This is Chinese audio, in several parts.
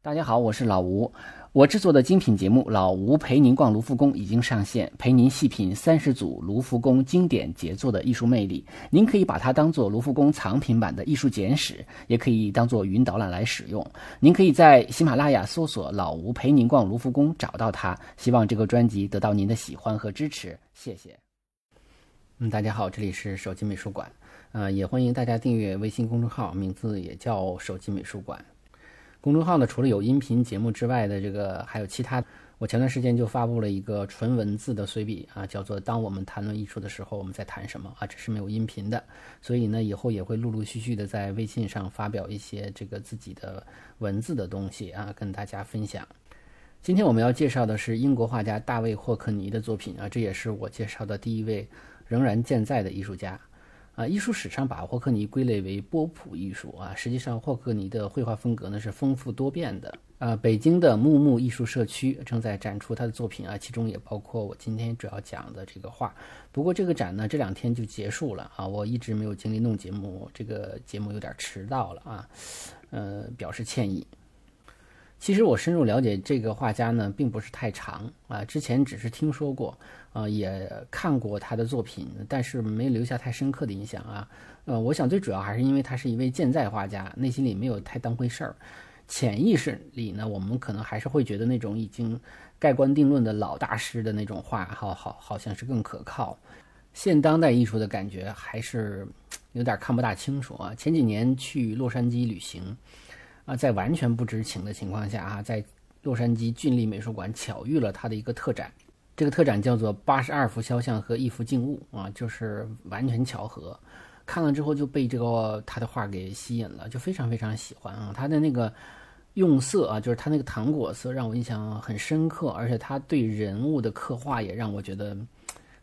大家好，我是老吴。我制作的精品节目《老吴陪您逛卢浮宫》已经上线，陪您细品三十组卢浮宫经典杰作的艺术魅力。您可以把它当做卢浮宫藏品版的艺术简史，也可以当做云导览来使用。您可以在喜马拉雅搜索“老吴陪您逛卢浮宫”找到它。希望这个专辑得到您的喜欢和支持，谢谢。嗯，大家好，这里是手机美术馆，呃，也欢迎大家订阅微信公众号，名字也叫手机美术馆。公众号呢，除了有音频节目之外的这个，还有其他。我前段时间就发布了一个纯文字的随笔啊，叫做《当我们谈论艺术的时候，我们在谈什么》啊，这是没有音频的。所以呢，以后也会陆陆续续的在微信上发表一些这个自己的文字的东西啊，跟大家分享。今天我们要介绍的是英国画家大卫霍克尼的作品啊，这也是我介绍的第一位仍然健在的艺术家。啊，艺术史上把霍克尼归类为波普艺术啊，实际上霍克尼的绘画风格呢是丰富多变的。啊，北京的木木艺术社区正在展出他的作品啊，其中也包括我今天主要讲的这个画。不过这个展呢这两天就结束了啊，我一直没有精力弄节目，这个节目有点迟到了啊，呃，表示歉意。其实我深入了解这个画家呢，并不是太长啊，之前只是听说过。啊，也看过他的作品，但是没留下太深刻的印象啊。呃，我想最主要还是因为他是一位健在画家，内心里没有太当回事儿。潜意识里呢，我们可能还是会觉得那种已经盖棺定论的老大师的那种画，好好好像是更可靠。现当代艺术的感觉还是有点看不大清楚啊。前几年去洛杉矶旅行，啊，在完全不知情的情况下啊，在洛杉矶郡立美术馆巧遇了他的一个特展。这个特展叫做《八十二幅肖像和一幅静物》啊，就是完全巧合。看了之后就被这个他的画给吸引了，就非常非常喜欢啊。他的那个用色啊，就是他那个糖果色，让我印象很深刻。而且他对人物的刻画也让我觉得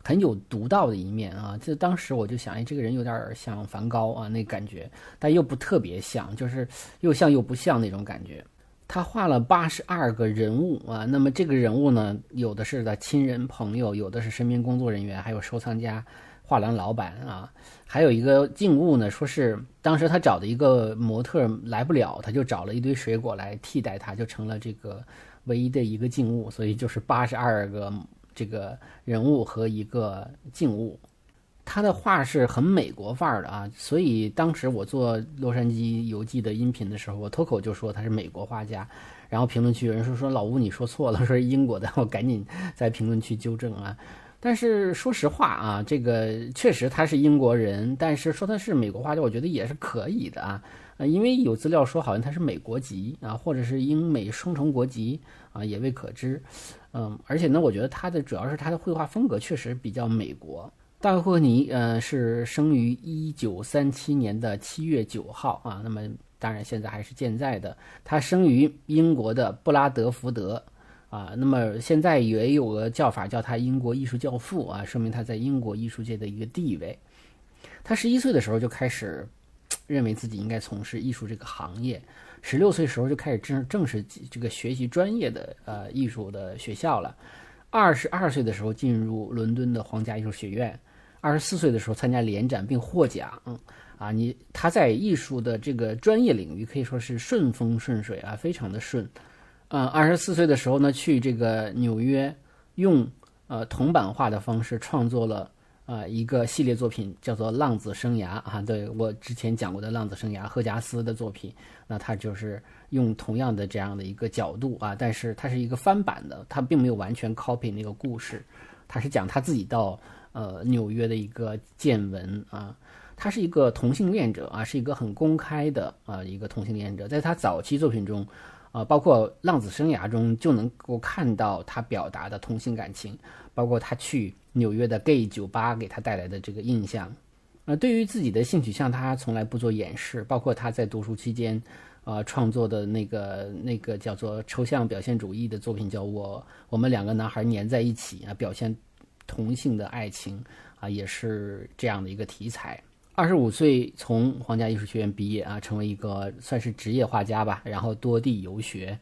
很有独到的一面啊。就当时我就想，哎，这个人有点像梵高啊，那感觉，但又不特别像，就是又像又不像那种感觉。他画了八十二个人物啊，那么这个人物呢，有的是他亲人朋友，有的是身边工作人员，还有收藏家、画廊老板啊，还有一个静物呢，说是当时他找的一个模特来不了，他就找了一堆水果来替代他，就成了这个唯一的一个静物，所以就是八十二个这个人物和一个静物。他的画是很美国范儿的啊，所以当时我做洛杉矶游记的音频的时候，我脱口就说他是美国画家，然后评论区有人说说老吴你说错了，说是英国的，我赶紧在评论区纠正啊。但是说实话啊，这个确实他是英国人，但是说他是美国画家，我觉得也是可以的啊，呃，因为有资料说好像他是美国籍啊，或者是英美双重国籍啊，也未可知。嗯，而且呢，我觉得他的主要是他的绘画风格确实比较美国。大卫霍尼，呃，是生于一九三七年的七月九号啊。那么，当然现在还是健在的。他生于英国的布拉德福德啊。那么现在也有个叫法叫他英国艺术教父啊，说明他在英国艺术界的一个地位。他十一岁的时候就开始认为自己应该从事艺术这个行业，十六岁时候就开始正正式这个学习专业的呃艺术的学校了。二十二岁的时候进入伦敦的皇家艺术学院。二十四岁的时候参加联展并获奖，啊，你他在艺术的这个专业领域可以说是顺风顺水啊，非常的顺。呃，二十四岁的时候呢，去这个纽约，用呃铜版画的方式创作了呃一个系列作品，叫做《浪子生涯》啊，对我之前讲过的《浪子生涯》赫加斯的作品，那他就是用同样的这样的一个角度啊，但是它是一个翻版的，他并没有完全 copy 那个故事，他是讲他自己到。呃，纽约的一个见闻啊，他是一个同性恋者啊，是一个很公开的啊一个同性恋者，在他早期作品中，啊，包括《浪子生涯》中就能够看到他表达的同性感情，包括他去纽约的 gay 酒吧给他带来的这个印象。呃，对于自己的性取向，他从来不做掩饰，包括他在读书期间，呃，创作的那个那个叫做抽象表现主义的作品，叫我我们两个男孩粘在一起啊，表现。同性的爱情啊，也是这样的一个题材。二十五岁从皇家艺术学院毕业啊，成为一个算是职业画家吧，然后多地游学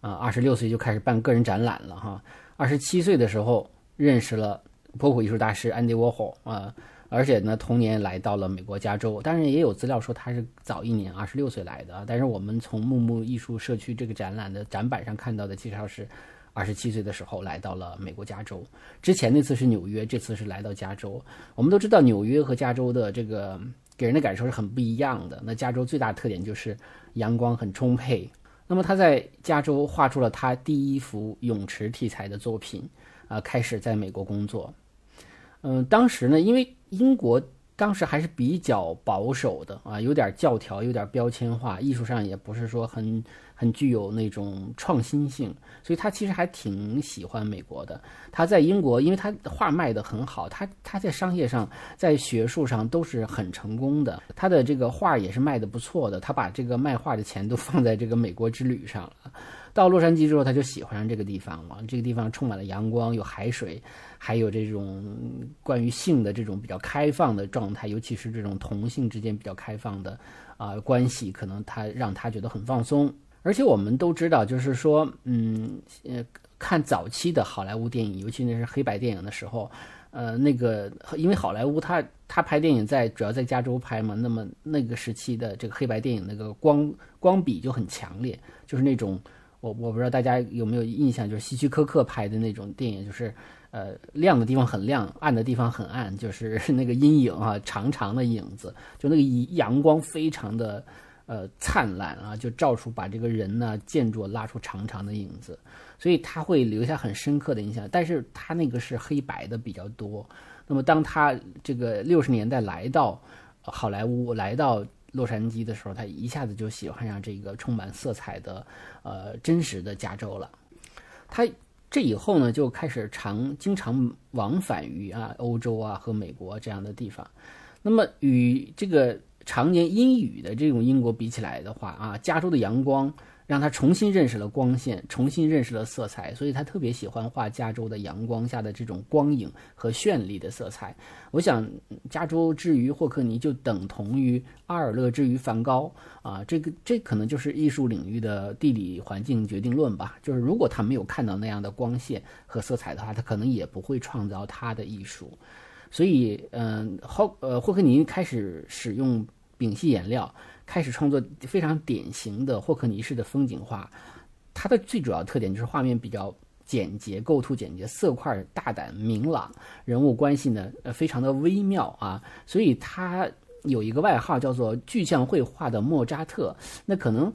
啊。二十六岁就开始办个人展览了哈。二十七岁的时候认识了波普艺术大师安迪沃霍啊，而且呢，同年来到了美国加州。当然也有资料说他是早一年，二十六岁来的。但是我们从木木艺术社区这个展览的展板上看到的介绍是，二十七岁的时候来到了美国加州。之前那次是纽约，这次是来到加州。我们都知道纽约和加州的这个给人的感受是很不一样的。那加州最大的特点就是阳光很充沛。那么他在加州画出了他第一幅泳池题材的作品，啊，开始在美国工作。嗯，当时呢，因为英国当时还是比较保守的啊，有点教条，有点标签化，艺术上也不是说很很具有那种创新性，所以他其实还挺喜欢美国的。他在英国，因为他画卖的很好，他他在商业上、在学术上都是很成功的，他的这个画也是卖的不错的。他把这个卖画的钱都放在这个美国之旅上了。到洛杉矶之后，他就喜欢上这个地方了。这个地方充满了阳光，有海水。还有这种关于性的这种比较开放的状态，尤其是这种同性之间比较开放的啊关系，可能他让他觉得很放松。而且我们都知道，就是说，嗯呃，看早期的好莱坞电影，尤其那是黑白电影的时候，呃，那个因为好莱坞他他拍电影在主要在加州拍嘛，那么那个时期的这个黑白电影那个光光比就很强烈，就是那种我我不知道大家有没有印象，就是希区柯克拍的那种电影，就是。呃，亮的地方很亮，暗的地方很暗，就是 那个阴影啊，长长的影子，就那个阳光非常的呃灿烂啊，就照出把这个人呢建筑拉出长长的影子，所以他会留下很深刻的印象。但是他那个是黑白的比较多。那么当他这个六十年代来到好莱坞，来到洛杉矶的时候，他一下子就喜欢上这个充满色彩的呃真实的加州了。他。这以后呢，就开始常经常往返于啊欧洲啊和美国这样的地方。那么与这个常年阴雨的这种英国比起来的话啊，加州的阳光。让他重新认识了光线，重新认识了色彩，所以他特别喜欢画加州的阳光下的这种光影和绚丽的色彩。我想，加州之于霍克尼就等同于阿尔勒之于梵高啊，这个这可能就是艺术领域的地理环境决定论吧。就是如果他没有看到那样的光线和色彩的话，他可能也不会创造他的艺术。所以，嗯，霍呃霍克尼开始使用丙烯颜料。开始创作非常典型的霍克尼式的风景画，它的最主要特点就是画面比较简洁，构图简洁，色块大胆明朗，人物关系呢呃非常的微妙啊，所以他有一个外号叫做具象绘画的莫扎特。那可能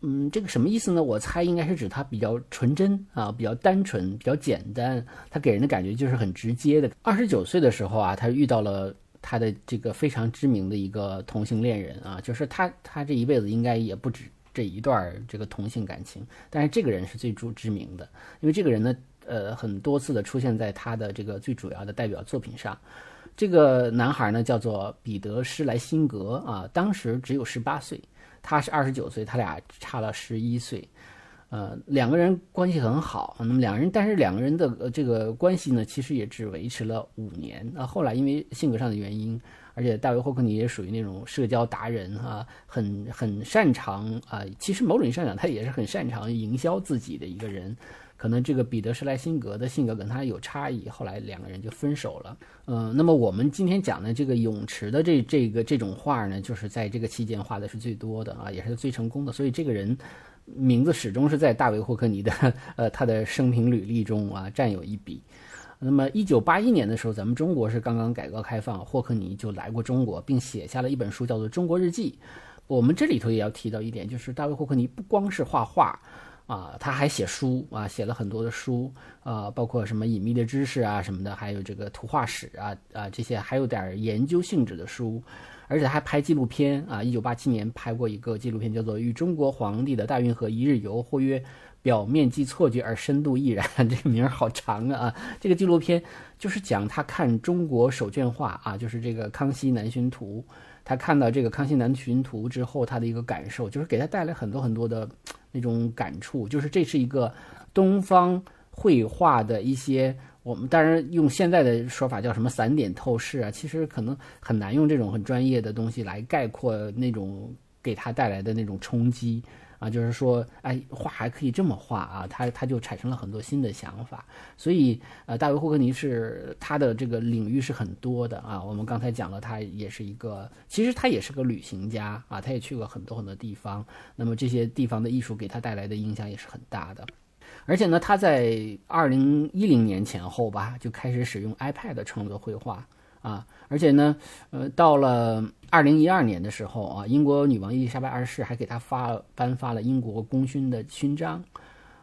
嗯这个什么意思呢？我猜应该是指他比较纯真啊，比较单纯，比较简单，他给人的感觉就是很直接的。二十九岁的时候啊，他遇到了。他的这个非常知名的一个同性恋人啊，就是他，他这一辈子应该也不止这一段这个同性感情，但是这个人是最著知名的，因为这个人呢，呃，很多次的出现在他的这个最主要的代表作品上。这个男孩呢叫做彼得施莱辛格啊，当时只有十八岁，他是二十九岁，他俩差了十一岁。呃，两个人关系很好，那么两人，但是两个人的这个关系呢，其实也只维持了五年。那后来因为性格上的原因，而且大卫霍克尼也属于那种社交达人啊，很很擅长啊，其实某种意义上讲，他也是很擅长营销自己的一个人。可能这个彼得施莱辛格的性格跟他有差异，后来两个人就分手了。嗯，那么我们今天讲的这个泳池的这这个这种画呢，就是在这个期间画的是最多的啊，也是最成功的。所以这个人。名字始终是在大卫霍克尼的呃他的生平履历中啊占有一笔。那么，一九八一年的时候，咱们中国是刚刚改革开放，霍克尼就来过中国，并写下了一本书，叫做《中国日记》。我们这里头也要提到一点，就是大卫霍克尼不光是画画啊，他还写书啊，写了很多的书啊，包括什么隐秘的知识啊什么的，还有这个图画史啊啊这些，还有点研究性质的书。而且还拍纪录片啊！一九八七年拍过一个纪录片，叫做《与中国皇帝的大运河一日游》，或曰表面积错觉而深度亦然。这名儿好长啊！这个纪录片就是讲他看中国手卷画啊，就是这个《康熙南巡图》，他看到这个《康熙南巡图》之后，他的一个感受，就是给他带来很多很多的那种感触，就是这是一个东方绘画的一些。我们当然用现在的说法叫什么散点透视啊，其实可能很难用这种很专业的东西来概括那种给他带来的那种冲击啊，就是说，哎，画还可以这么画啊，他他就产生了很多新的想法。所以，呃，大卫霍克尼是他的这个领域是很多的啊。我们刚才讲了，他也是一个，其实他也是个旅行家啊，他也去过很多很多地方。那么这些地方的艺术给他带来的影响也是很大的。而且呢，他在二零一零年前后吧，就开始使用 iPad 创作绘画啊。而且呢，呃，到了二零一二年的时候啊，英国女王伊丽莎白二世还给他发颁发了英国功勋的勋章。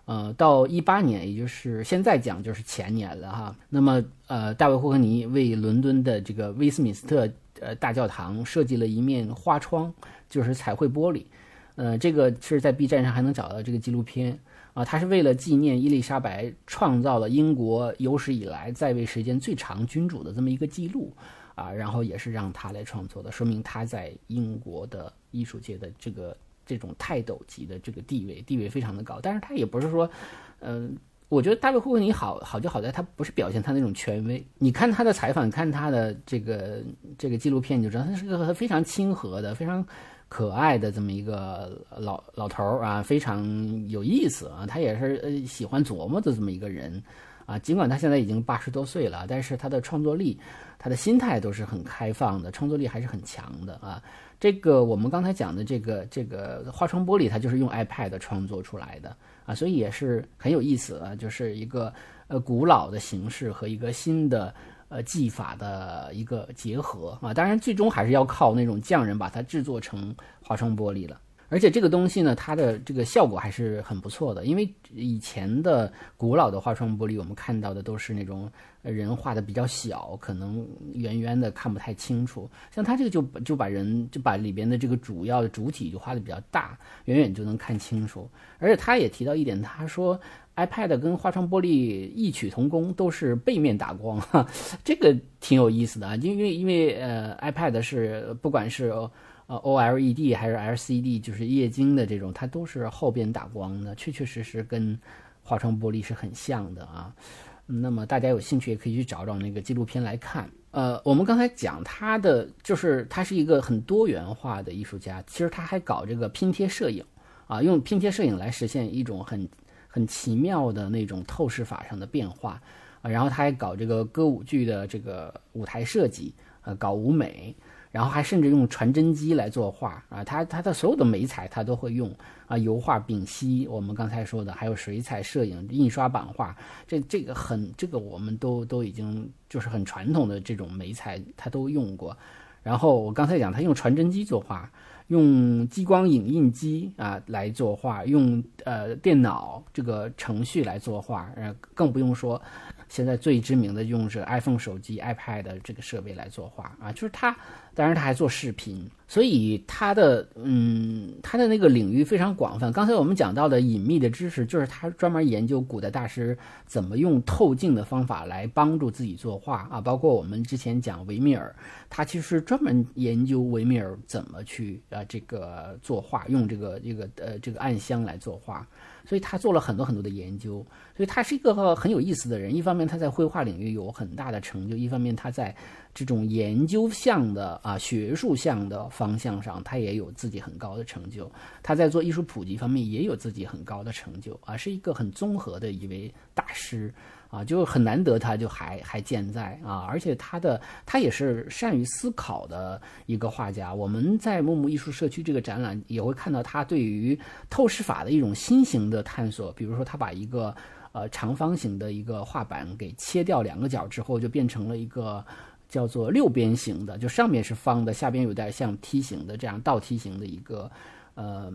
呃，到一八年，也就是现在讲就是前年了哈。那么，呃，大卫霍克尼为伦敦的这个威斯敏斯特呃大教堂设计了一面花窗，就是彩绘玻璃。呃，这个是在 B 站上还能找到这个纪录片。啊，他是为了纪念伊丽莎白创造了英国有史以来在位时间最长君主的这么一个记录，啊，然后也是让他来创作的，说明他在英国的艺术界的这个这种泰斗级的这个地位，地位非常的高。但是他也不是说，嗯，我觉得大卫霍克尼好好就好在他不是表现他那种权威。你看他的采访，看他的这个这个纪录片，你就知道他是个非常亲和的，非常。可爱的这么一个老老头儿啊，非常有意思啊。他也是呃喜欢琢磨的这么一个人啊。尽管他现在已经八十多岁了，但是他的创作力、他的心态都是很开放的，创作力还是很强的啊。这个我们刚才讲的这个这个花窗玻璃，它就是用 iPad 创作出来的啊，所以也是很有意思啊，就是一个呃古老的形式和一个新的。呃，技法的一个结合啊，当然最终还是要靠那种匠人把它制作成花窗玻璃了。而且这个东西呢，它的这个效果还是很不错的，因为以前的古老的花窗玻璃，我们看到的都是那种人画的比较小，可能圆圆的看不太清楚。像它这个就就把人就把里边的这个主要的主体就画的比较大，远远就能看清楚。而且他也提到一点，他说。iPad 跟花窗玻璃异曲同工，都是背面打光，哈，这个挺有意思的啊。因为因为呃，iPad 是不管是呃 OLED 还是 LCD，就是液晶的这种，它都是后边打光的，确确实实跟花窗玻璃是很像的啊。那么大家有兴趣也可以去找找那个纪录片来看。呃，我们刚才讲他的，就是他是一个很多元化的艺术家，其实他还搞这个拼贴摄影啊，用拼贴摄影来实现一种很。很奇妙的那种透视法上的变化，然后他还搞这个歌舞剧的这个舞台设计，呃，搞舞美，然后还甚至用传真机来作画啊，他他的所有的美彩他都会用啊，油画、丙烯，我们刚才说的，还有水彩摄影、印刷版画，这这个很这个我们都都已经就是很传统的这种美彩他都用过，然后我刚才讲他用传真机作画。用激光影印机啊来作画，用呃电脑这个程序来作画，呃更不用说。现在最知名的用是 iPhone 手机、iPad 的这个设备来作画啊，就是他，当然他还做视频，所以他的嗯，他的那个领域非常广泛。刚才我们讲到的隐秘的知识，就是他专门研究古代大师怎么用透镜的方法来帮助自己作画啊。包括我们之前讲维米尔，他其实专门研究维米尔怎么去啊这个作画，用这个这个呃这个暗箱来作画。所以他做了很多很多的研究，所以他是一个很有意思的人。一方面他在绘画领域有很大的成就，一方面他在这种研究向的啊学术向的方向上，他也有自己很高的成就。他在做艺术普及方面也有自己很高的成就啊，是一个很综合的一位大师。啊，就很难得，他就还还健在啊！而且他的他也是善于思考的一个画家。我们在木木艺术社区这个展览也会看到他对于透视法的一种新型的探索。比如说，他把一个呃长方形的一个画板给切掉两个角之后，就变成了一个叫做六边形的，就上面是方的，下边有点像梯形的这样倒梯形的一个呃。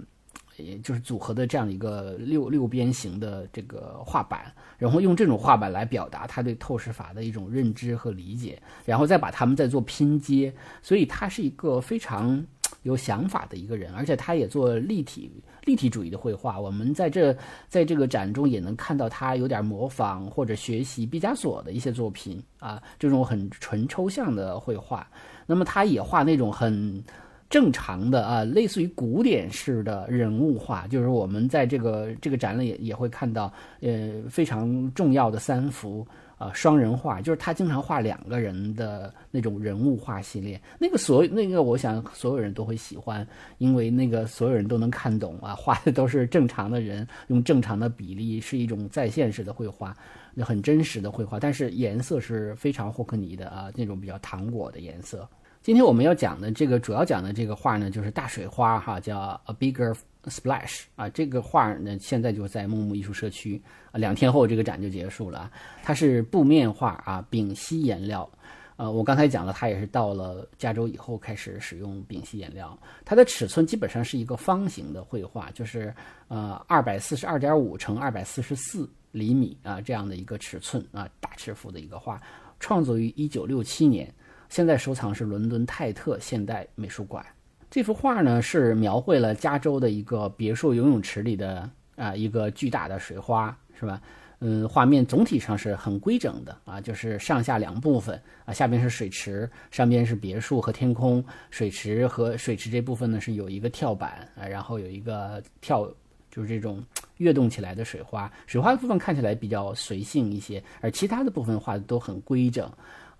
也就是组合的这样一个六六边形的这个画板，然后用这种画板来表达他对透视法的一种认知和理解，然后再把它们再做拼接，所以他是一个非常有想法的一个人，而且他也做立体立体主义的绘画。我们在这在这个展中也能看到他有点模仿或者学习毕加索的一些作品啊，这种很纯抽象的绘画。那么他也画那种很。正常的啊，类似于古典式的人物画，就是我们在这个这个展览也也会看到，呃，非常重要的三幅呃双人画，就是他经常画两个人的那种人物画系列。那个所那个，我想所有人都会喜欢，因为那个所有人都能看懂啊，画的都是正常的人，用正常的比例，是一种在线式的绘画，很真实的绘画，但是颜色是非常霍克尼的啊，那种比较糖果的颜色。今天我们要讲的这个主要讲的这个画呢，就是大水花哈，叫 A Bigger Splash 啊。这个画呢，现在就在木木艺术社区啊。两天后这个展就结束了。它是布面画啊，丙烯颜料。呃，我刚才讲了，它也是到了加州以后开始使用丙烯颜料。它的尺寸基本上是一个方形的绘画，就是呃二百四十二点五乘二百四十四厘米啊这样的一个尺寸啊，大尺幅的一个画，创作于一九六七年。现在收藏是伦敦泰特现代美术馆。这幅画呢是描绘了加州的一个别墅游泳池里的啊一个巨大的水花，是吧？嗯，画面总体上是很规整的啊，就是上下两部分啊，下边是水池，上边是别墅和天空。水池和水池这部分呢是有一个跳板啊，然后有一个跳，就是这种跃动起来的水花。水花的部分看起来比较随性一些，而其他的部分画的都很规整。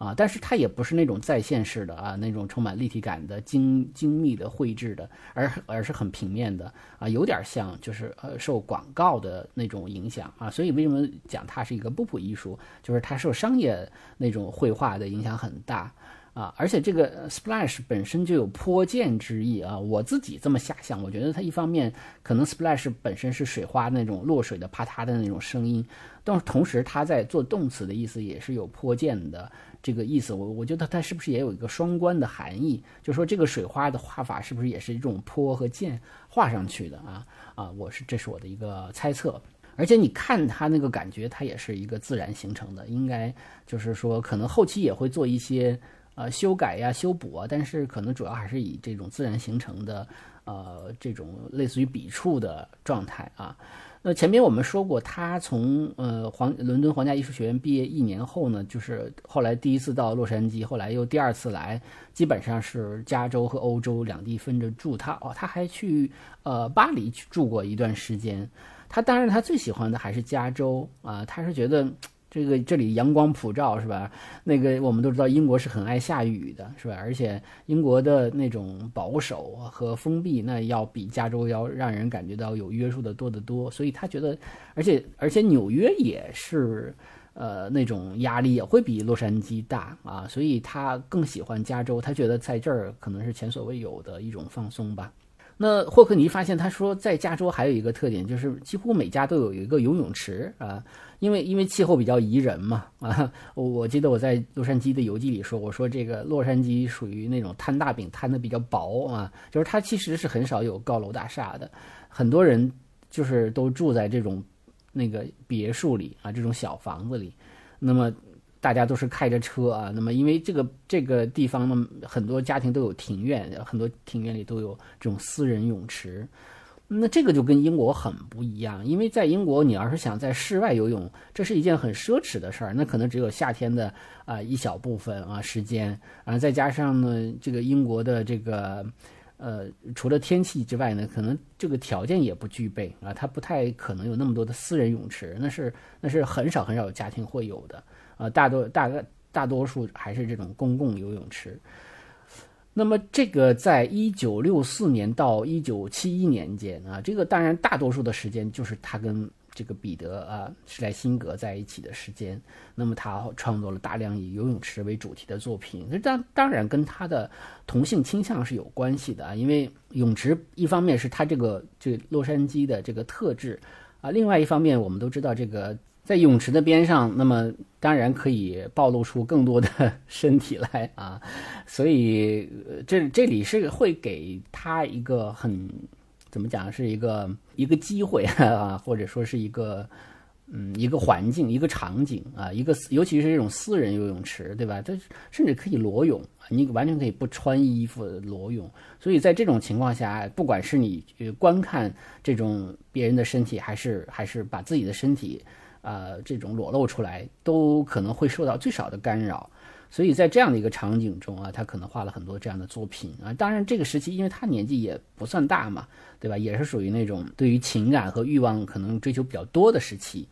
啊，但是它也不是那种在线式的啊，那种充满立体感的精精密的绘制的，而而是很平面的啊，有点像就是呃受广告的那种影响啊，所以为什么讲它是一个波普艺术，就是它受商业那种绘画的影响很大。啊，而且这个 splash 本身就有泼溅之意啊，我自己这么遐想，我觉得它一方面可能 splash 本身是水花那种落水的啪嗒的那种声音，但同时它在做动词的意思也是有泼溅的这个意思，我我觉得它是不是也有一个双关的含义？就说这个水花的画法是不是也是一种泼和溅画上去的啊？啊，我是这是我的一个猜测，而且你看它那个感觉，它也是一个自然形成的，应该就是说可能后期也会做一些。呃，修改呀，修补啊，但是可能主要还是以这种自然形成的，呃，这种类似于笔触的状态啊。那前面我们说过，他从呃皇伦敦皇家艺术学院毕业一年后呢，就是后来第一次到洛杉矶，后来又第二次来，基本上是加州和欧洲两地分着住。他哦，他还去呃巴黎去住过一段时间。他当然他最喜欢的还是加州啊，他是觉得。这个这里阳光普照是吧？那个我们都知道英国是很爱下雨的，是吧？而且英国的那种保守和封闭，那要比加州要让人感觉到有约束的多得多。所以他觉得，而且而且纽约也是，呃，那种压力也会比洛杉矶大啊。所以他更喜欢加州，他觉得在这儿可能是前所未有的一种放松吧。那霍克尼发现，他说在加州还有一个特点，就是几乎每家都有一个游泳池啊，因为因为气候比较宜人嘛啊。我我记得我在洛杉矶的游记里说，我说这个洛杉矶属于那种摊大饼摊的比较薄啊，就是它其实是很少有高楼大厦的，很多人就是都住在这种那个别墅里啊，这种小房子里，那么。大家都是开着车啊，那么因为这个这个地方呢，很多家庭都有庭院，很多庭院里都有这种私人泳池，那这个就跟英国很不一样。因为在英国，你要是想在室外游泳，这是一件很奢侈的事儿，那可能只有夏天的啊一小部分啊时间啊，再加上呢，这个英国的这个呃，除了天气之外呢，可能这个条件也不具备啊，它不太可能有那么多的私人泳池，那是那是很少很少有家庭会有的。啊，大多大概大多数还是这种公共游泳池。那么，这个在一九六四年到一九七一年间啊，这个当然大多数的时间就是他跟这个彼得啊施莱辛格在一起的时间。那么，他创作了大量以游泳池为主题的作品。这当当然跟他的同性倾向是有关系的啊，因为泳池一方面是他这个这洛杉矶的这个特质啊，另外一方面我们都知道这个。在泳池的边上，那么当然可以暴露出更多的 身体来啊，所以这这里是会给他一个很怎么讲，是一个一个机会 啊，或者说是一个嗯一个环境一个场景啊，一个尤其是这种私人游泳池，对吧？它甚至可以裸泳，你完全可以不穿衣服裸泳。所以在这种情况下，不管是你观看这种别人的身体，还是还是把自己的身体。呃，这种裸露出来都可能会受到最少的干扰，所以在这样的一个场景中啊，他可能画了很多这样的作品啊。当然，这个时期因为他年纪也不算大嘛，对吧？也是属于那种对于情感和欲望可能追求比较多的时期，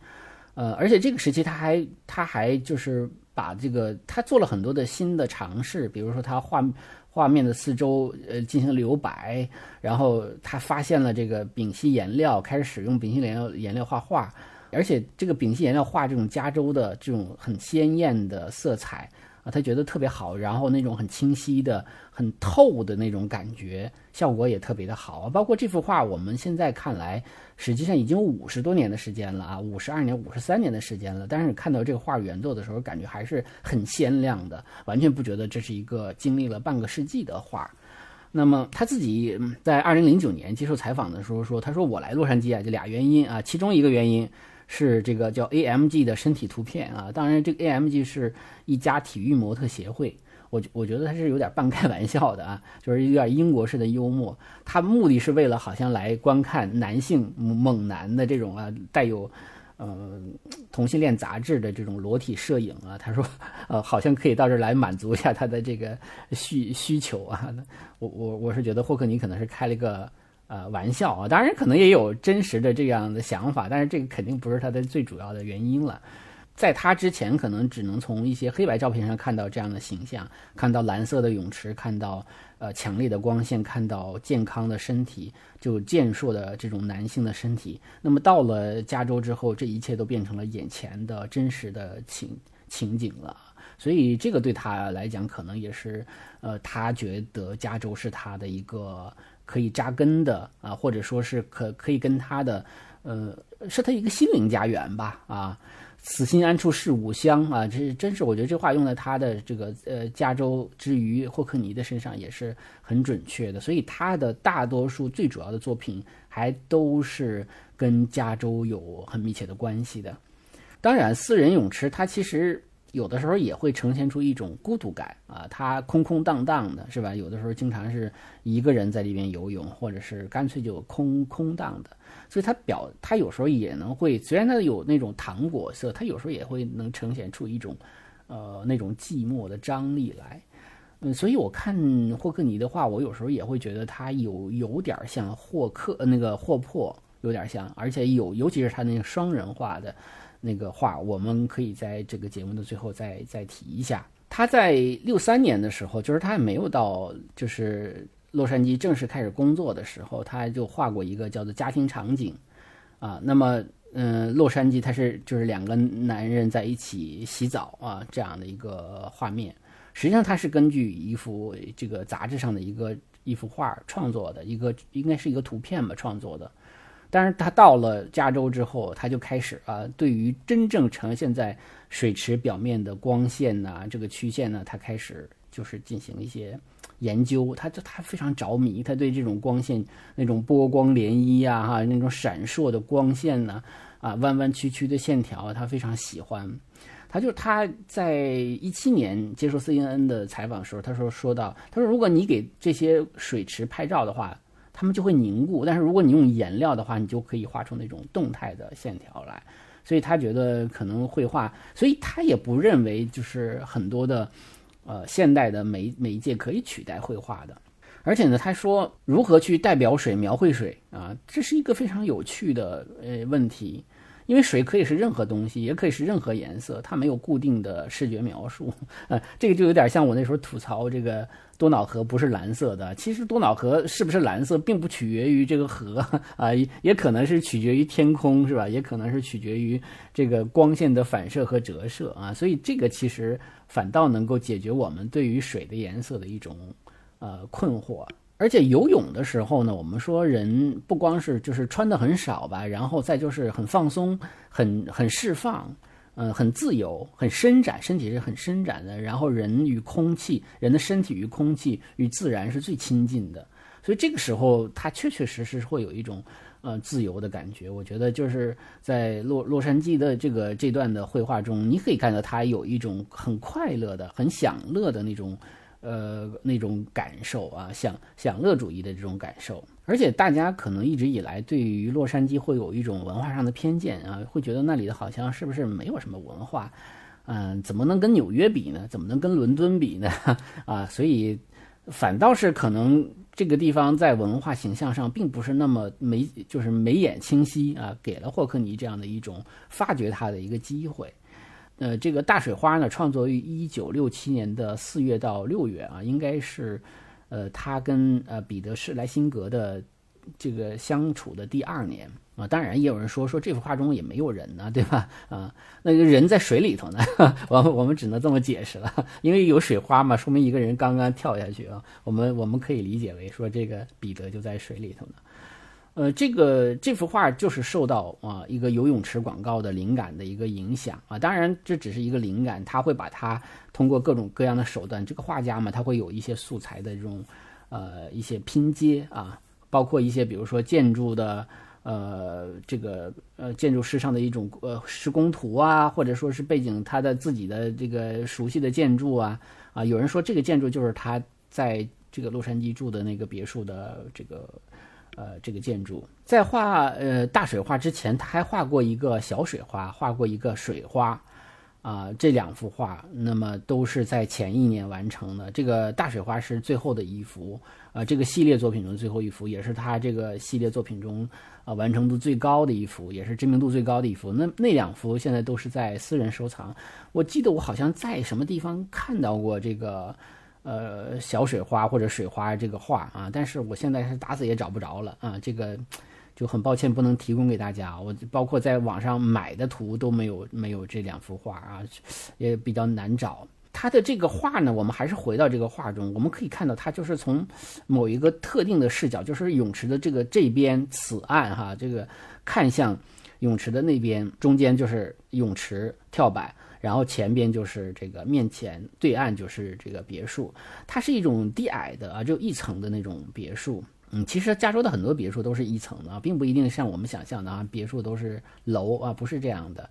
呃，而且这个时期他还他还就是把这个他做了很多的新的尝试，比如说他画画面的四周呃进行留白，然后他发现了这个丙烯颜料，开始使用丙烯颜料颜料画画，而且这个丙烯颜料画这种加州的这种很鲜艳的色彩。啊，他觉得特别好，然后那种很清晰的、很透的那种感觉，效果也特别的好啊。包括这幅画，我们现在看来，实际上已经五十多年的时间了啊，五十二年、五十三年的时间了。但是看到这个画原作的时候，感觉还是很鲜亮的，完全不觉得这是一个经历了半个世纪的画。那么他自己在二零零九年接受采访的时候说：“他说我来洛杉矶啊，就俩原因啊，其中一个原因。”是这个叫 AMG 的身体图片啊，当然这个 AMG 是一家体育模特协会，我我觉得他是有点半开玩笑的啊，就是有点英国式的幽默。他目的是为了好像来观看男性猛男的这种啊带有呃同性恋杂志的这种裸体摄影啊，他说呃好像可以到这儿来满足一下他的这个需需求啊。我我我是觉得霍克尼可能是开了一个。呃，玩笑啊，当然可能也有真实的这样的想法，但是这个肯定不是他的最主要的原因了。在他之前，可能只能从一些黑白照片上看到这样的形象，看到蓝色的泳池，看到呃强烈的光线，看到健康的身体，就健硕的这种男性的身体。那么到了加州之后，这一切都变成了眼前的真实的情情景了。所以这个对他来讲，可能也是呃，他觉得加州是他的一个。可以扎根的啊，或者说是可可以跟他的，呃，是他一个心灵家园吧啊，此心安处是吾乡啊，这真是我觉得这话用在他的这个呃加州之于霍克尼的身上也是很准确的，所以他的大多数最主要的作品还都是跟加州有很密切的关系的。当然，私人泳池它其实。有的时候也会呈现出一种孤独感啊，它空空荡荡的，是吧？有的时候经常是一个人在里边游泳，或者是干脆就空空荡的。所以它表，它有时候也能会，虽然它有那种糖果色，它有时候也会能呈现出一种，呃，那种寂寞的张力来。嗯，所以我看霍克尼的话，我有时候也会觉得他有有点像霍克，那个霍珀有点像，而且有，尤其是他那个双人画的。那个话，我们可以在这个节目的最后再再提一下。他在六三年的时候，就是他还没有到就是洛杉矶正式开始工作的时候，他就画过一个叫做家庭场景啊。那么，嗯，洛杉矶他是就是两个男人在一起洗澡啊这样的一个画面。实际上，他是根据一幅这个杂志上的一个一幅画创作的，一个应该是一个图片吧创作的。但是他到了加州之后，他就开始啊，对于真正呈现在水池表面的光线呐，这个曲线呢，他开始就是进行一些研究。他就他非常着迷，他对这种光线那种波光涟漪呀，哈，那种闪烁的光线呢，啊，弯弯曲曲的线条，他非常喜欢。他就他在一七年接受 CNN 的采访的时候，他说说到，他说如果你给这些水池拍照的话。它们就会凝固，但是如果你用颜料的话，你就可以画出那种动态的线条来。所以他觉得可能绘画，所以他也不认为就是很多的，呃，现代的媒媒介可以取代绘画的。而且呢，他说如何去代表水、描绘水啊，这是一个非常有趣的呃问题。因为水可以是任何东西，也可以是任何颜色，它没有固定的视觉描述。呃，这个就有点像我那时候吐槽这个多瑙河不是蓝色的。其实多瑙河是不是蓝色，并不取决于这个河啊，也可能是取决于天空，是吧？也可能是取决于这个光线的反射和折射啊。所以这个其实反倒能够解决我们对于水的颜色的一种呃困惑。而且游泳的时候呢，我们说人不光是就是穿的很少吧，然后再就是很放松、很很释放，嗯，很自由、很伸展，身体是很伸展的。然后人与空气，人的身体与空气与自然是最亲近的，所以这个时候他确确实实会有一种呃自由的感觉。我觉得就是在洛洛杉矶的这个这段的绘画中，你可以看到他有一种很快乐的、很享乐的那种。呃，那种感受啊，享享乐主义的这种感受，而且大家可能一直以来对于洛杉矶会有一种文化上的偏见啊，会觉得那里的好像是不是没有什么文化，嗯，怎么能跟纽约比呢？怎么能跟伦敦比呢？啊，所以反倒是可能这个地方在文化形象上并不是那么眉，就是眉眼清晰啊，给了霍克尼这样的一种发掘他的一个机会。呃，这个大水花呢，创作于一九六七年的四月到六月啊，应该是，呃，他跟呃彼得施莱辛格的这个相处的第二年啊。当然，也有人说说这幅画中也没有人呢，对吧？啊，那个人在水里头呢，我我们只能这么解释了，因为有水花嘛，说明一个人刚刚跳下去啊。我们我们可以理解为说这个彼得就在水里头呢。呃，这个这幅画就是受到啊一个游泳池广告的灵感的一个影响啊，当然这只是一个灵感，他会把它通过各种各样的手段，这个画家嘛，他会有一些素材的这种呃一些拼接啊，包括一些比如说建筑的呃这个呃建筑师上的一种呃施工图啊，或者说是背景他的自己的这个熟悉的建筑啊啊，有人说这个建筑就是他在这个洛杉矶住的那个别墅的这个。呃，这个建筑在画呃大水花之前，他还画过一个小水花，画过一个水花，啊，这两幅画，那么都是在前一年完成的。这个大水花是最后的一幅，啊，这个系列作品中最后一幅，也是他这个系列作品中啊完成度最高的一幅，也是知名度最高的一幅。那那两幅现在都是在私人收藏。我记得我好像在什么地方看到过这个。呃，小水花或者水花这个画啊，但是我现在是打死也找不着了啊，这个就很抱歉不能提供给大家。我包括在网上买的图都没有没有这两幅画啊，也比较难找。他的这个画呢，我们还是回到这个画中，我们可以看到他就是从某一个特定的视角，就是泳池的这个这边此岸哈，这个看向泳池的那边，中间就是泳池跳板。然后前边就是这个面前对岸就是这个别墅，它是一种低矮的啊，就一层的那种别墅。嗯，其实加州的很多别墅都是一层的，并不一定像我们想象的啊，别墅都是楼啊，不是这样的。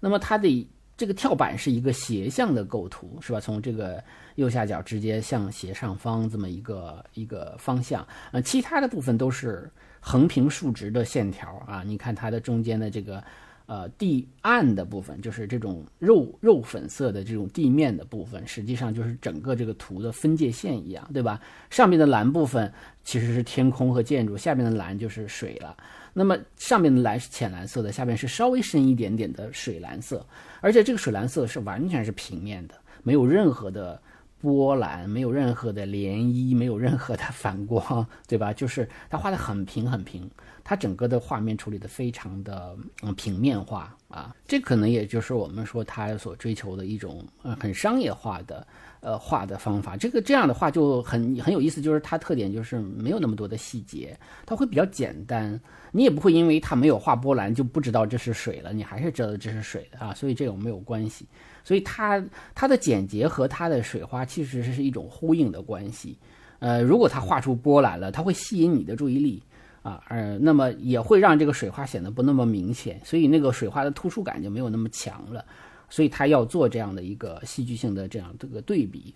那么它的这个跳板是一个斜向的构图，是吧？从这个右下角直接向斜上方这么一个一个方向。呃，其他的部分都是横平竖直的线条啊。你看它的中间的这个。呃，地暗的部分就是这种肉肉粉色的这种地面的部分，实际上就是整个这个图的分界线一样，对吧？上面的蓝部分其实是天空和建筑，下面的蓝就是水了。那么上面的蓝是浅蓝色的，下面是稍微深一点点的水蓝色，而且这个水蓝色是完全是平面的，没有任何的波澜，没有任何的涟漪，没有任何的 反光，对吧？就是它画的很平很平。它整个的画面处理的非常的嗯平面化啊，这可能也就是我们说他所追求的一种呃很商业化的呃画的方法。这个这样的话就很很有意思，就是它特点就是没有那么多的细节，它会比较简单，你也不会因为它没有画波澜就不知道这是水了，你还是知道这是水的啊，所以这种没有关系。所以它它的简洁和它的水花其实是一种呼应的关系。呃，如果它画出波澜了，它会吸引你的注意力。啊，呃，那么也会让这个水花显得不那么明显，所以那个水花的突出感就没有那么强了，所以他要做这样的一个戏剧性的这样这个对比。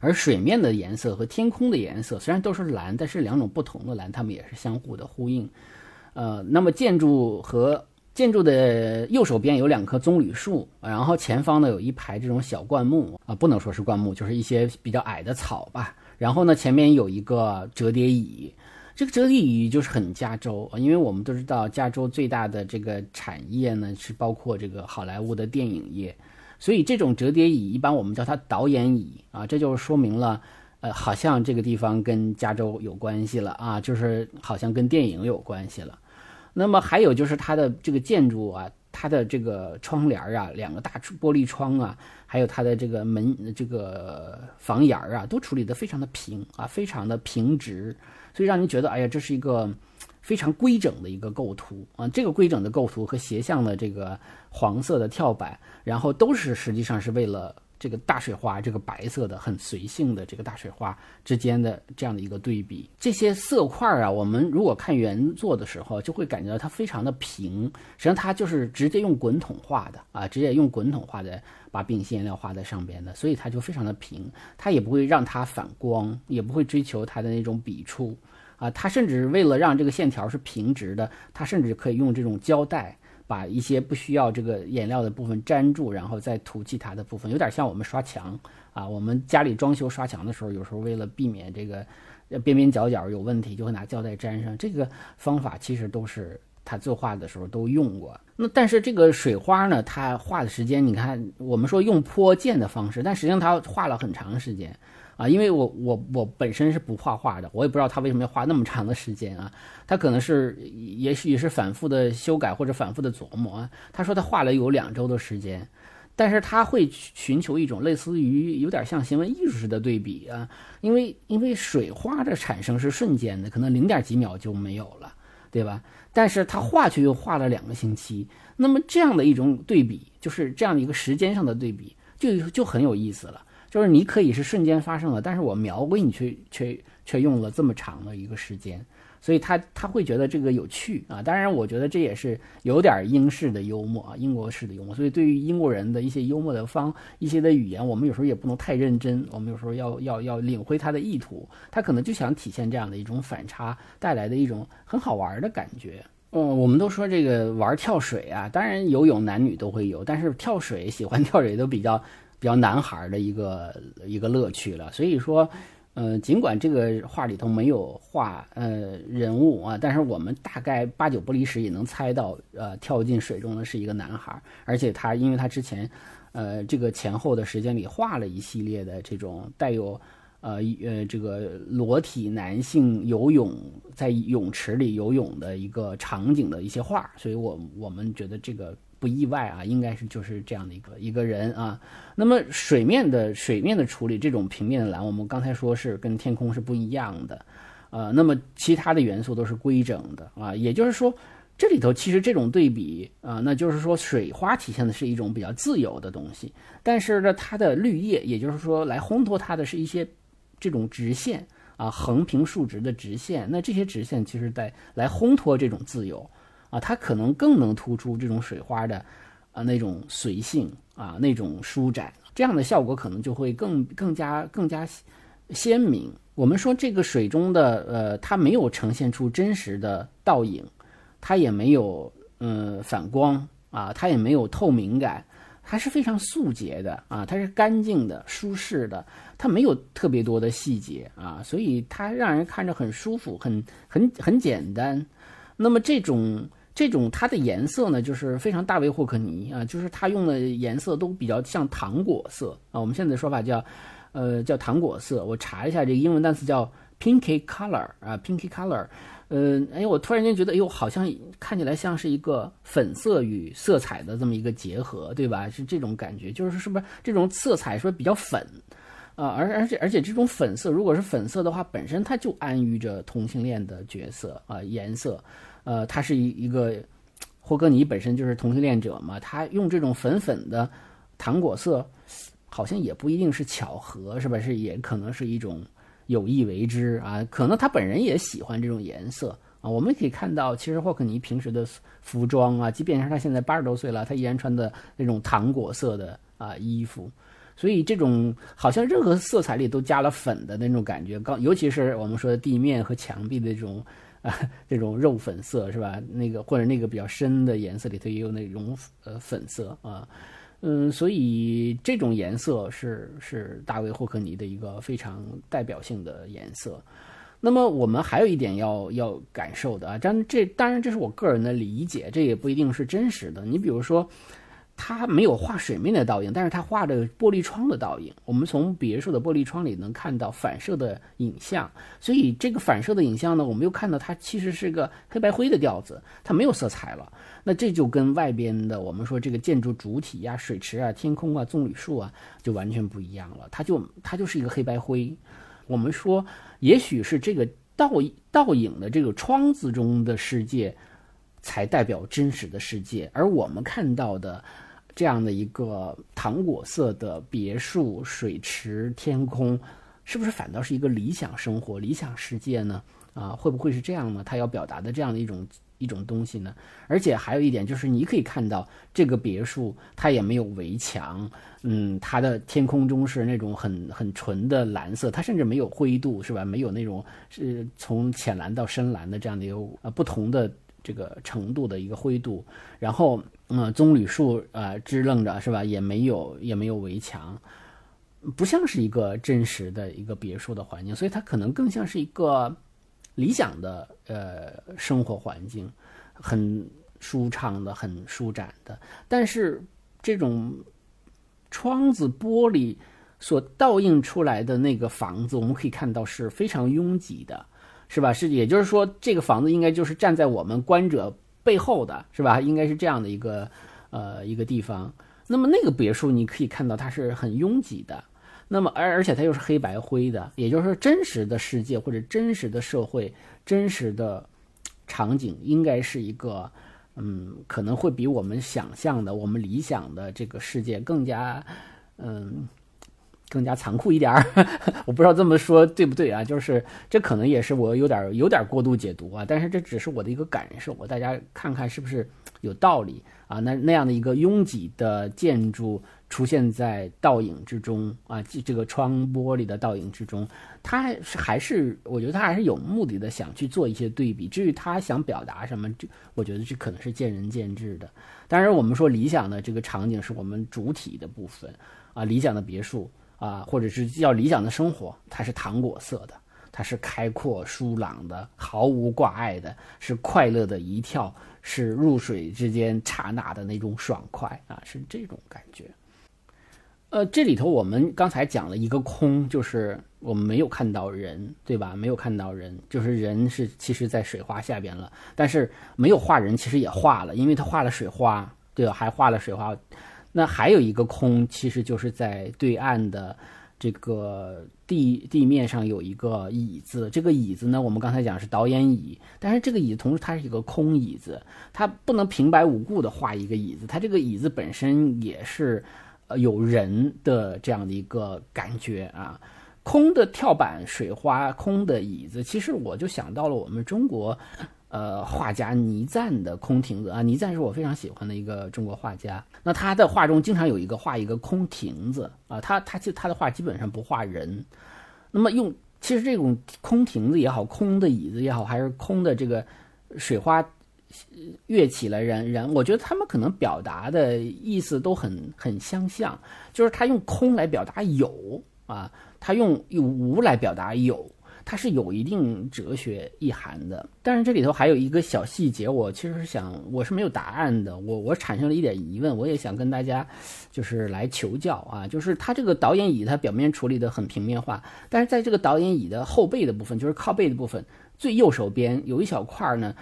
而水面的颜色和天空的颜色虽然都是蓝，但是两种不同的蓝，它们也是相互的呼应。呃，那么建筑和建筑的右手边有两棵棕榈树，然后前方呢有一排这种小灌木啊，不能说是灌木，就是一些比较矮的草吧。然后呢，前面有一个折叠椅。这个折叠椅就是很加州啊，因为我们都知道加州最大的这个产业呢是包括这个好莱坞的电影业，所以这种折叠椅一般我们叫它导演椅啊，这就说明了，呃，好像这个地方跟加州有关系了啊，就是好像跟电影有关系了。那么还有就是它的这个建筑啊，它的这个窗帘啊，两个大玻璃窗啊，还有它的这个门这个房檐啊，都处理得非常的平啊，非常的平直。所以让您觉得，哎呀，这是一个非常规整的一个构图啊！这个规整的构图和斜向的这个黄色的跳板，然后都是实际上是为了这个大水花，这个白色的很随性的这个大水花之间的这样的一个对比。这些色块啊，我们如果看原作的时候，就会感觉到它非常的平，实际上它就是直接用滚筒画的啊，直接用滚筒画的。把丙烯颜料画在上边的，所以它就非常的平，它也不会让它反光，也不会追求它的那种笔触啊，它甚至为了让这个线条是平直的，它甚至可以用这种胶带把一些不需要这个颜料的部分粘住，然后再涂其他的部分，有点像我们刷墙啊，我们家里装修刷墙的时候，有时候为了避免这个边边角角有问题，就会拿胶带粘上。这个方法其实都是他作画的时候都用过。那但是这个水花呢，他画的时间，你看我们说用泼溅的方式，但实际上他画了很长时间。啊，因为我我我本身是不画画的，我也不知道他为什么要花那么长的时间啊。他可能是也许是反复的修改或者反复的琢磨啊。他说他画了有两周的时间，但是他会寻求一种类似于有点像行为艺术式的对比啊。因为因为水花的产生是瞬间的，可能零点几秒就没有了，对吧？但是他画却又画了两个星期，那么这样的一种对比，就是这样的一个时间上的对比，就就很有意思了。就是你可以是瞬间发生的，但是我描绘你却却却用了这么长的一个时间，所以他他会觉得这个有趣啊。当然，我觉得这也是有点英式的幽默啊，英国式的幽默。所以对于英国人的一些幽默的方一些的语言，我们有时候也不能太认真，我们有时候要要要领会他的意图。他可能就想体现这样的一种反差带来的一种很好玩的感觉。嗯，我们都说这个玩跳水啊，当然游泳男女都会有，但是跳水喜欢跳水都比较。比较男孩的一个一个乐趣了，所以说，呃，尽管这个画里头没有画呃人物啊，但是我们大概八九不离十也能猜到，呃，跳进水中的是一个男孩，而且他因为他之前，呃，这个前后的时间里画了一系列的这种带有，呃呃这个裸体男性游泳在泳池里游泳的一个场景的一些画，所以我我们觉得这个。不意外啊，应该是就是这样的一个一个人啊。那么水面的水面的处理，这种平面的蓝，我们刚才说是跟天空是不一样的，呃，那么其他的元素都是规整的啊。也就是说，这里头其实这种对比啊，那就是说水花体现的是一种比较自由的东西，但是呢，它的绿叶，也就是说来烘托它的是一些这种直线啊，横平竖直的直线。那这些直线其实在来烘托这种自由。啊，它可能更能突出这种水花的，啊那种随性啊那种舒展，这样的效果可能就会更更加更加鲜明。我们说这个水中的呃，它没有呈现出真实的倒影，它也没有嗯反光啊，它也没有透明感，它是非常素洁的啊，它是干净的、舒适的，它没有特别多的细节啊，所以它让人看着很舒服，很很很简单。那么这种。这种它的颜色呢，就是非常大卫霍克尼啊，就是它用的颜色都比较像糖果色啊。我们现在的说法叫，呃，叫糖果色。我查一下这个英文单词叫 pinky color 啊，pinky color。呃，哎，我突然间觉得，哎呦，好像看起来像是一个粉色与色彩的这么一个结合，对吧？是这种感觉，就是是不是这种色彩说比较粉啊？而而且而且这种粉色，如果是粉色的话，本身它就安于着同性恋的角色啊，颜色。呃，他是一一个霍格尼本身就是同性恋者嘛，他用这种粉粉的糖果色，好像也不一定是巧合，是吧？是也可能是一种有意为之啊，可能他本人也喜欢这种颜色啊。我们可以看到，其实霍克尼平时的服装啊，即便是他现在八十多岁了，他依然穿的那种糖果色的啊衣服，所以这种好像任何色彩里都加了粉的那种感觉，刚尤其是我们说的地面和墙壁的这种。啊，这种肉粉色是吧？那个或者那个比较深的颜色里头也有那种呃粉色啊，嗯，所以这种颜色是是大卫霍克尼的一个非常代表性的颜色。那么我们还有一点要要感受的啊，当然这当然这是我个人的理解，这也不一定是真实的。你比如说。它没有画水面的倒影，但是它画的玻璃窗的倒影。我们从别墅的玻璃窗里能看到反射的影像，所以这个反射的影像呢，我们又看到它其实是个黑白灰的调子，它没有色彩了。那这就跟外边的我们说这个建筑主体呀、水池啊、天空啊、棕榈树啊，就完全不一样了。它就它就是一个黑白灰。我们说，也许是这个倒倒影的这个窗子中的世界，才代表真实的世界，而我们看到的。这样的一个糖果色的别墅、水池、天空，是不是反倒是一个理想生活、理想世界呢？啊，会不会是这样呢？他要表达的这样的一种一种东西呢？而且还有一点就是，你可以看到这个别墅它也没有围墙，嗯，它的天空中是那种很很纯的蓝色，它甚至没有灰度，是吧？没有那种是从浅蓝到深蓝的这样的一个呃不同的。这个程度的一个灰度，然后，嗯，棕榈树啊支棱着是吧？也没有也没有围墙，不像是一个真实的一个别墅的环境，所以它可能更像是一个理想的呃生活环境，很舒畅的、很舒展的。但是这种窗子玻璃所倒映出来的那个房子，我们可以看到是非常拥挤的，是吧？是，也就是说，这个房子应该就是站在我们观者背后的，是吧？应该是这样的一个呃一个地方。那么那个别墅你可以看到它是很拥挤的。那么，而而且它又是黑白灰的，也就是说，真实的世界或者真实的社会、真实的场景，应该是一个，嗯，可能会比我们想象的、我们理想的这个世界更加，嗯，更加残酷一点儿。我不知道这么说对不对啊？就是这可能也是我有点有点过度解读啊，但是这只是我的一个感受，我大家看看是不是有道理啊？那那样的一个拥挤的建筑。出现在倒影之中啊，这个窗玻璃的倒影之中，他还是我觉得他还是有目的的想去做一些对比。至于他想表达什么，这我觉得这可能是见仁见智的。当然，我们说理想的这个场景是我们主体的部分啊，理想的别墅啊，或者是叫理想的生活，它是糖果色的，它是开阔舒朗的，毫无挂碍的，是快乐的一跳，是入水之间刹那的那种爽快啊，是这种感觉。呃，这里头我们刚才讲了一个空，就是我们没有看到人，对吧？没有看到人，就是人是其实在水花下边了，但是没有画人，其实也画了，因为他画了水花，对吧？还画了水花。那还有一个空，其实就是在对岸的这个地地面上有一个椅子，这个椅子呢，我们刚才讲是导演椅，但是这个椅子同时它是一个空椅子，它不能平白无故的画一个椅子，它这个椅子本身也是。有人的这样的一个感觉啊，空的跳板、水花、空的椅子，其实我就想到了我们中国，呃，画家倪瓒的空亭子啊。倪瓒是我非常喜欢的一个中国画家，那他的画中经常有一个画一个空亭子啊，他他其实他的画基本上不画人，那么用其实这种空亭子也好，空的椅子也好，还是空的这个水花。跃起来人人，我觉得他们可能表达的意思都很很相像，就是他用空来表达有啊，他用用无来表达有，它是有一定哲学意涵的。但是这里头还有一个小细节，我其实是想我是没有答案的，我我产生了一点疑问，我也想跟大家就是来求教啊，就是他这个导演椅，它表面处理的很平面化，但是在这个导演椅的后背的部分，就是靠背的部分最右手边有一小块呢，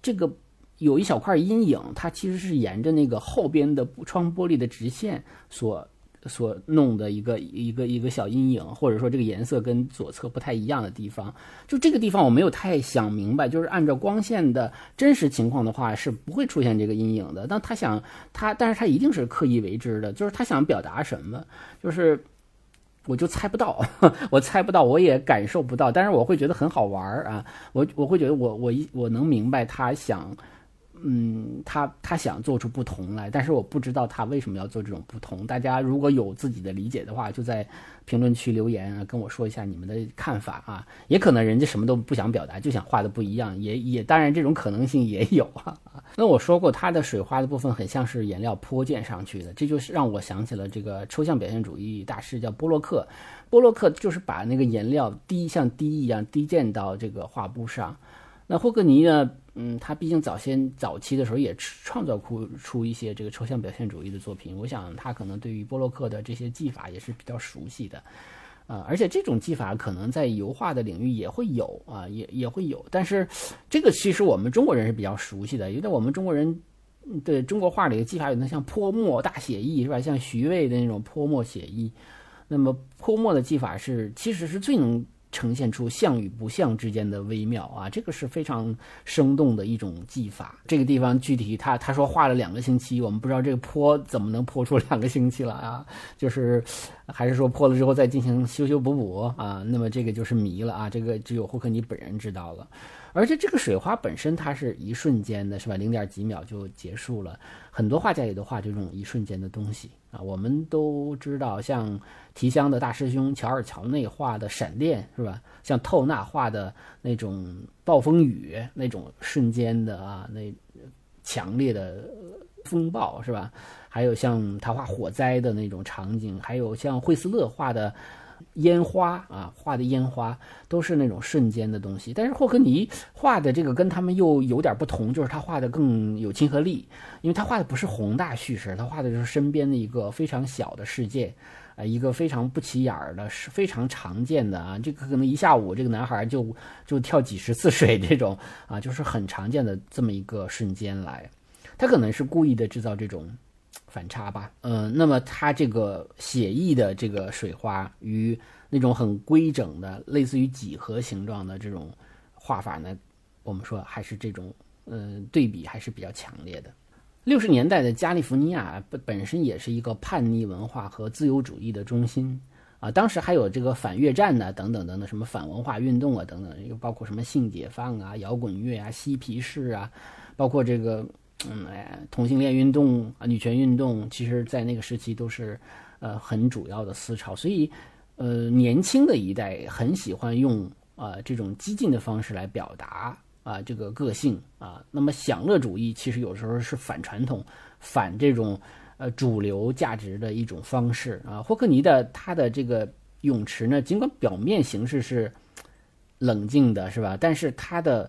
这个。有一小块阴影，它其实是沿着那个后边的窗玻璃的直线所所弄的一个一个一个小阴影，或者说这个颜色跟左侧不太一样的地方。就这个地方我没有太想明白，就是按照光线的真实情况的话是不会出现这个阴影的。但他想他，但是他一定是刻意为之的，就是他想表达什么，就是 我就猜不到，我猜不到，我也感受不到，但是我会觉得很好玩啊，我我会觉得我我一我能明白他想。嗯，他他想做出不同来，但是我不知道他为什么要做这种不同。大家如果有自己的理解的话，就在评论区留言啊，跟我说一下你们的看法啊。也可能人家什么都不想表达，就想画的不一样，也也 当然这种可能性也有啊。那我说过，它的水花的部分很像是颜料泼溅上去的，这就是让我想起了这个抽象表现主义大师叫波洛克。波洛克就是把那个颜料滴像滴一样滴溅到这个画布上。那霍克尼呢？嗯，他毕竟早先早期的时候也创造出出一些这个抽象表现主义的作品，我想他可能对于波洛克的这些技法也是比较熟悉的，啊，而且这种技法可能在油画的领域也会有啊，也也会有，但是这个其实我们中国人是比较熟悉的，因为我们中国人的中国画里的技法有那像泼墨大写意是吧？像徐渭的那种泼墨写意，那么泼墨的技法是其实是最能。呈现出像与不像之间的微妙啊，这个是非常生动的一种技法。这个地方具体他他说画了两个星期，我们不知道这个泼怎么能泼出两个星期了啊？就是还是说泼了之后再进行修修补补啊？那么这个就是谜了啊，这个只有霍克尼本人知道了。而且这个水花本身它是一瞬间的，是吧？零点几秒就结束了。很多画家也都画这种一瞬间的东西啊。我们都知道，像提香的大师兄乔尔乔内画的闪电，是吧？像透纳画的那种暴风雨，那种瞬间的啊，那强烈的风暴，是吧？还有像他画火灾的那种场景，还有像惠斯勒画的烟花啊，画的烟花都是那种瞬间的东西。但是霍克尼画的这个跟他们又有点不同，就是他画的更有亲和力，因为他画的不是宏大叙事，他画的就是身边的一个非常小的世界。呃，一个非常不起眼儿的，是非常常见的啊，这个可能一下午这个男孩就就跳几十次水这种啊，就是很常见的这么一个瞬间来，他可能是故意的制造这种反差吧。嗯，那么他这个写意的这个水花与那种很规整的类似于几何形状的这种画法呢，我们说还是这种嗯对比还是比较强烈的。六十年代的加利福尼亚本身也是一个叛逆文化和自由主义的中心啊，当时还有这个反越战的等等等等，什么反文化运动啊等等，又包括什么性解放啊、摇滚乐啊、嬉皮士啊，包括这个嗯哎同性恋运动啊、女权运动，其实在那个时期都是呃很主要的思潮，所以呃年轻的一代很喜欢用啊这种激进的方式来表达。啊，这个个性啊，那么享乐主义其实有时候是反传统、反这种呃主流价值的一种方式啊。霍克尼的他的这个泳池呢，尽管表面形式是冷静的，是吧？但是他的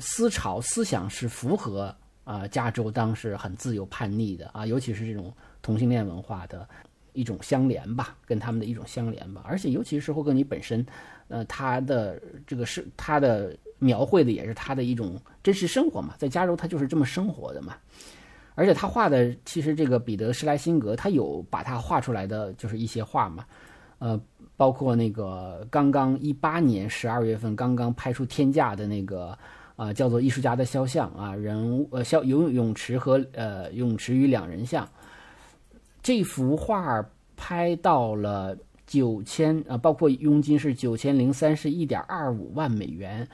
思潮思想是符合啊加州当时很自由叛逆的啊，尤其是这种同性恋文化的一种相连吧，跟他们的一种相连吧。而且尤其是霍克尼本身，呃，他的这个是他的。描绘的也是他的一种真实生活嘛，在加州他就是这么生活的嘛，而且他画的其实这个彼得施莱辛格他有把他画出来的就是一些画嘛，呃，包括那个刚刚一八年十二月份刚刚拍出天价的那个啊叫做艺术家的肖像啊人物呃肖游泳泳池和呃泳池与两人像，这幅画拍到了九千啊，包括佣金是九千零三十一点二五万美元。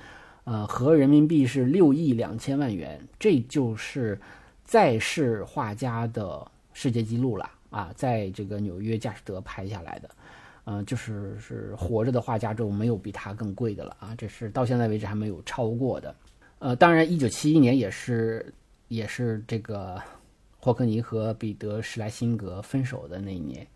呃，合人民币是六亿两千万元，这就是在世画家的世界纪录了啊！在这个纽约佳士得拍下来的，呃，就是是活着的画家中没有比他更贵的了啊！这是到现在为止还没有超过的。呃，当然，一九七一年也是也是这个霍克尼和彼得施莱辛格分手的那一年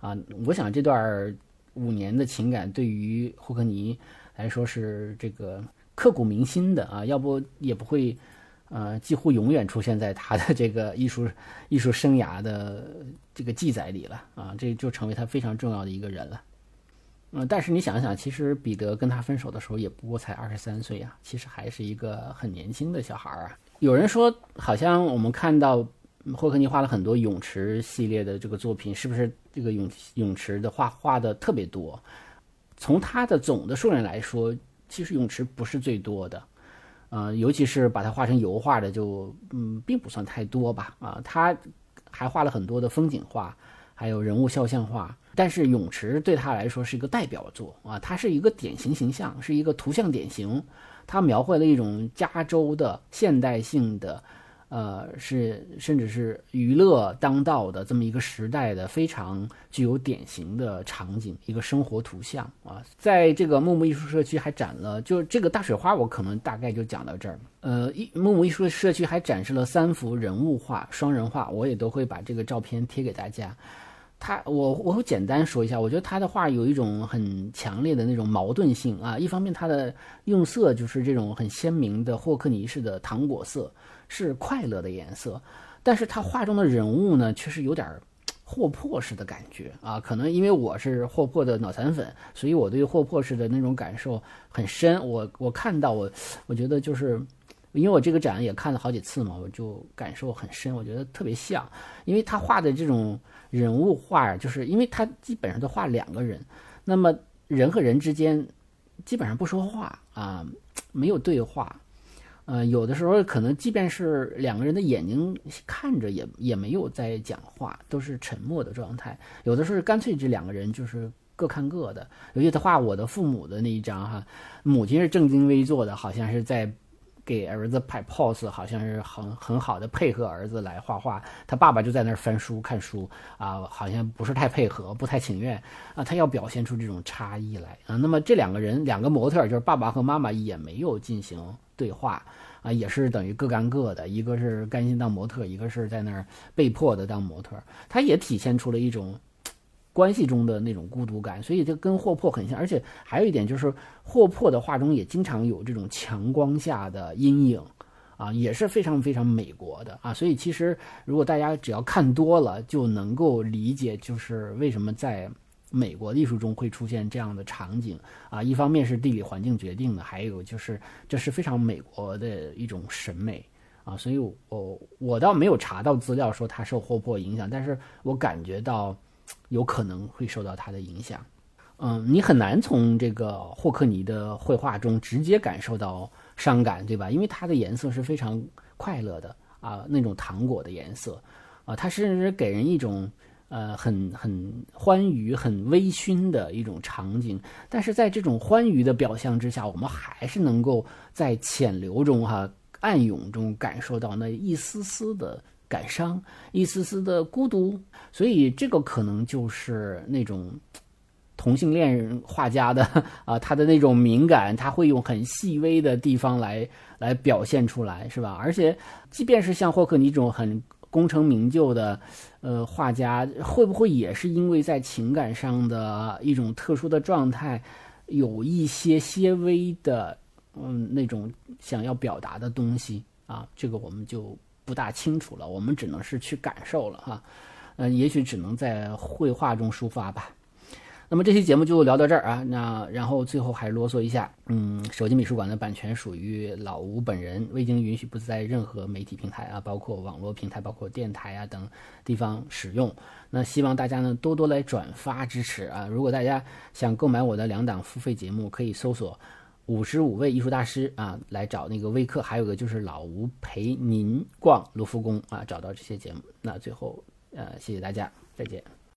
啊！我想这段五年的情感对于霍克尼来说是这个。刻骨铭心的啊，要不也不会，呃，几乎永远出现在他的这个艺术艺术生涯的这个记载里了啊，这就成为他非常重要的一个人了。嗯，但是你想想，其实彼得跟他分手的时候也不过才二十三岁啊，其实还是一个很年轻的小孩儿啊。有人说，好像我们看到霍克尼画了很多泳池系列的这个作品，是不是这个泳泳池的画画的特别多？从他的总的数量来说。其实泳池不是最多的，呃，尤其是把它画成油画的，就嗯，并不算太多吧。啊，他还画了很多的风景画，还有人物肖像画。但是泳池对他来说是一个代表作啊，它是一个典型形象，是一个图像典型。他描绘了一种加州的现代性的。呃，是甚至是娱乐当道的这么一个时代的非常具有典型的场景，一个生活图像啊，在这个木木艺术社区还展了，就这个大水花，我可能大概就讲到这儿。呃，一木木艺术社区还展示了三幅人物画、双人画，我也都会把这个照片贴给大家。他，我我会简单说一下，我觉得他的画有一种很强烈的那种矛盾性啊，一方面他的用色就是这种很鲜明的霍克尼式的糖果色。是快乐的颜色，但是他画中的人物呢，却是有点霍珀式的感觉啊。可能因为我是霍珀的脑残粉，所以我对霍珀式的那种感受很深。我我看到我，我觉得就是，因为我这个展也看了好几次嘛，我就感受很深。我觉得特别像，因为他画的这种人物画，就是因为他基本上都画两个人，那么人和人之间基本上不说话啊，没有对话。呃，有的时候可能即便是两个人的眼睛看着，也也没有在讲话，都是沉默的状态。有的时候干脆这两个人就是各看各的。尤其他画我的父母的那一张哈，母亲是正襟危坐的，好像是在给儿子拍 pose，好像是很很好的配合儿子来画画。他爸爸就在那儿翻书看书啊，好像不是太配合，不太情愿啊。他要表现出这种差异来啊。那么这两个人，两个模特就是爸爸和妈妈，也没有进行。对话啊，也是等于各干各的，一个是甘心当模特，一个是在那儿被迫的当模特，他也体现出了一种关系中的那种孤独感，所以这跟霍珀很像。而且还有一点就是，霍珀的画中也经常有这种强光下的阴影。啊，也是非常非常美国的啊，所以其实如果大家只要看多了，就能够理解，就是为什么在美国艺术中会出现这样的场景啊。一方面是地理环境决定的，还有就是这是非常美国的一种审美啊。所以，我我倒没有查到资料说他受霍珀影响，但是我感觉到有可能会受到他的影响。嗯，你很难从这个霍克尼的绘画中直接感受到。伤感，对吧？因为它的颜色是非常快乐的啊，那种糖果的颜色啊，它甚至给人一种呃很很欢愉、很微醺的一种场景。但是在这种欢愉的表象之下，我们还是能够在浅流中哈、暗涌中感受到那一丝丝的感伤、一丝丝的孤独。所以这个可能就是那种。同性恋人画家的啊，他的那种敏感，他会用很细微的地方来来表现出来，是吧？而且，即便是像霍克尼这种很功成名就的呃画家，会不会也是因为在情感上的一种特殊的状态，有一些些微的嗯那种想要表达的东西啊？这个我们就不大清楚了，我们只能是去感受了哈，嗯，也许只能在绘画中抒发吧。那么这期节目就聊到这儿啊，那然后最后还啰嗦一下，嗯，手机美术馆的版权属于老吴本人，未经允许不在任何媒体平台啊，包括网络平台、包括电台啊等地方使用。那希望大家呢多多来转发支持啊。如果大家想购买我的两档付费节目，可以搜索“五十五位艺术大师”啊，来找那个微课，还有个就是老吴陪您逛卢浮宫啊，找到这些节目。那最后呃，谢谢大家，再见。